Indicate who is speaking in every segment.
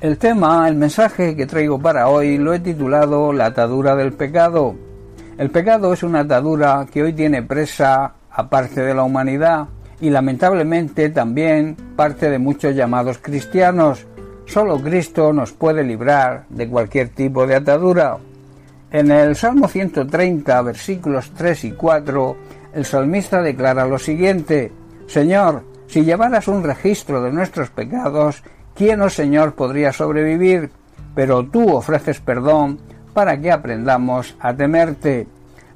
Speaker 1: El tema, el mensaje que traigo para hoy lo he titulado La atadura del pecado. El pecado es una atadura que hoy tiene presa a parte de la humanidad y lamentablemente también parte de muchos llamados cristianos. Solo Cristo nos puede librar de cualquier tipo de atadura. En el Salmo 130, versículos 3 y 4, el salmista declara lo siguiente, Señor, si llevaras un registro de nuestros pecados, ¿quién, oh Señor, podría sobrevivir? Pero tú ofreces perdón para que aprendamos a temerte.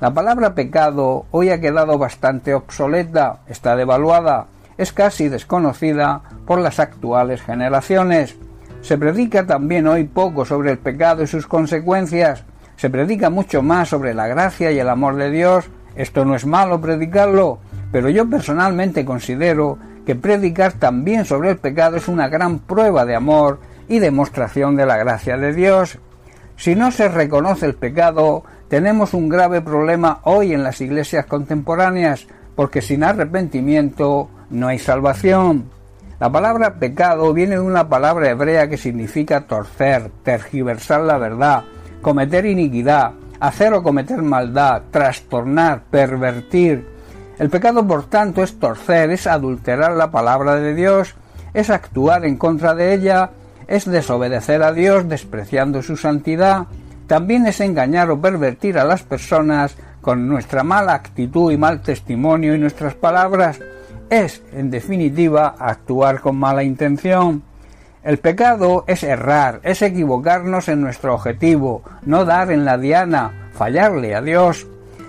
Speaker 1: La palabra pecado hoy ha quedado bastante obsoleta, está devaluada, es casi desconocida por las actuales generaciones. Se predica también hoy poco sobre el pecado y sus consecuencias, se predica mucho más sobre la gracia y el amor de Dios. Esto no es malo predicarlo, pero yo personalmente considero que predicar también sobre el pecado es una gran prueba de amor y demostración de la gracia de Dios. Si no se reconoce el pecado, tenemos un grave problema hoy en las iglesias contemporáneas, porque sin arrepentimiento no hay salvación. La palabra pecado viene de una palabra hebrea que significa torcer, tergiversar la verdad, cometer iniquidad, hacer o cometer maldad, trastornar, pervertir, el pecado, por tanto, es torcer, es adulterar la palabra de Dios, es actuar en contra de ella, es desobedecer a Dios despreciando su santidad, también es engañar o pervertir a las personas con nuestra mala actitud y mal testimonio y nuestras palabras, es, en definitiva, actuar con mala intención. El pecado es errar, es equivocarnos en nuestro objetivo, no dar en la diana, fallarle a Dios,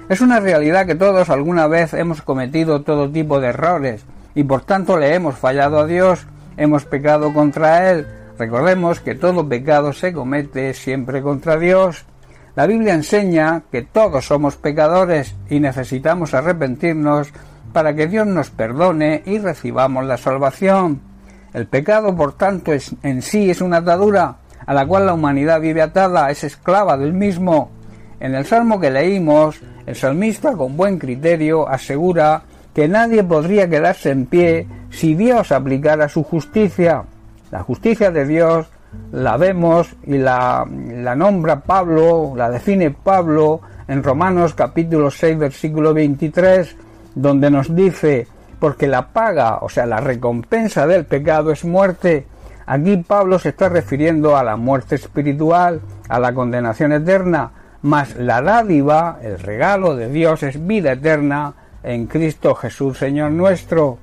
Speaker 1: es una realidad que todos alguna vez hemos cometido todo tipo de errores y por tanto le hemos fallado a Dios, hemos pecado contra Él. Recordemos que todo pecado se comete siempre contra Dios. La Biblia enseña que todos somos pecadores y necesitamos arrepentirnos para que Dios nos perdone y recibamos la salvación. El pecado, por tanto, es, en sí es una atadura a la cual la humanidad vive atada, es esclava del mismo. En el salmo que leímos, el salmista con buen criterio asegura que nadie podría quedarse en pie si Dios aplicara su justicia. La justicia de Dios la vemos y la, la nombra Pablo, la define Pablo en Romanos capítulo 6 versículo 23, donde nos dice, porque la paga, o sea, la recompensa del pecado es muerte. Aquí Pablo se está refiriendo a la muerte espiritual, a la condenación eterna, mas la dádiva, el regalo de Dios es vida eterna en Cristo Jesús Señor nuestro.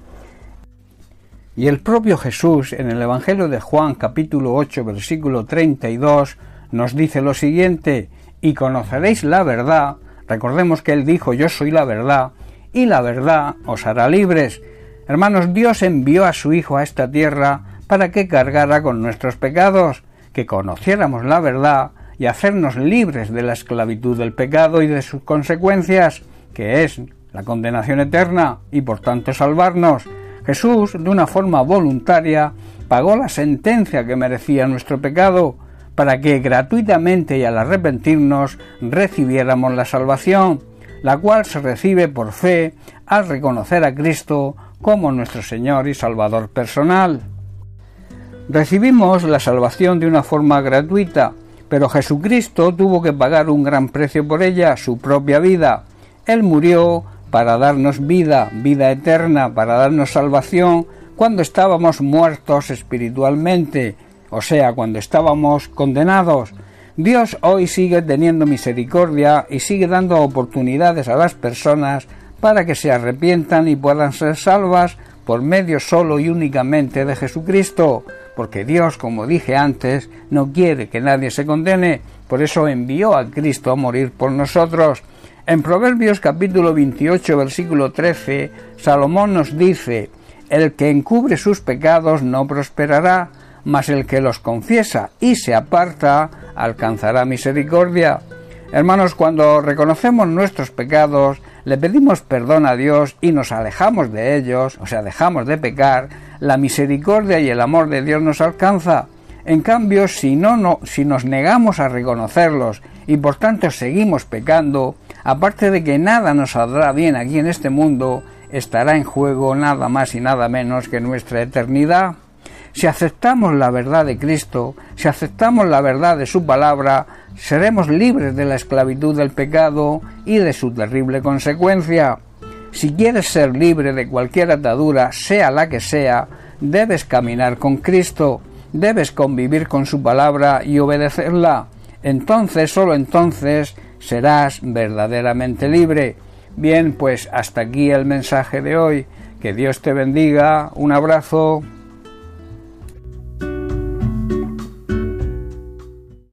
Speaker 1: Y el propio Jesús en el Evangelio de Juan capítulo 8 versículo 32 nos dice lo siguiente, y conoceréis la verdad, recordemos que él dijo yo soy la verdad, y la verdad os hará libres. Hermanos, Dios envió a su Hijo a esta tierra para que cargara con nuestros pecados, que conociéramos la verdad y hacernos libres de la esclavitud del pecado y de sus consecuencias, que es la condenación eterna, y por tanto salvarnos. Jesús, de una forma voluntaria, pagó la sentencia que merecía nuestro pecado, para que gratuitamente y al arrepentirnos recibiéramos la salvación, la cual se recibe por fe al reconocer a Cristo como nuestro Señor y Salvador personal. Recibimos la salvación de una forma gratuita, pero Jesucristo tuvo que pagar un gran precio por ella, su propia vida. Él murió para darnos vida, vida eterna, para darnos salvación cuando estábamos muertos espiritualmente, o sea, cuando estábamos condenados. Dios hoy sigue teniendo misericordia y sigue dando oportunidades a las personas para que se arrepientan y puedan ser salvas por medio solo y únicamente de Jesucristo porque Dios, como dije antes, no quiere que nadie se condene, por eso envió a Cristo a morir por nosotros. En Proverbios capítulo 28 versículo 13, Salomón nos dice, El que encubre sus pecados no prosperará, mas el que los confiesa y se aparta alcanzará misericordia. Hermanos, cuando reconocemos nuestros pecados, le pedimos perdón a Dios y nos alejamos de ellos, o sea, dejamos de pecar, la misericordia y el amor de Dios nos alcanza. En cambio, si no, no si nos negamos a reconocerlos y por tanto seguimos pecando, aparte de que nada nos saldrá bien aquí en este mundo, estará en juego nada más y nada menos que nuestra eternidad. Si aceptamos la verdad de Cristo, si aceptamos la verdad de su palabra, seremos libres de la esclavitud del pecado y de su terrible consecuencia. Si quieres ser libre de cualquier atadura, sea la que sea, debes caminar con Cristo, debes convivir con su palabra y obedecerla. Entonces, solo entonces, serás verdaderamente libre. Bien, pues hasta aquí el mensaje de hoy. Que Dios te bendiga. Un abrazo.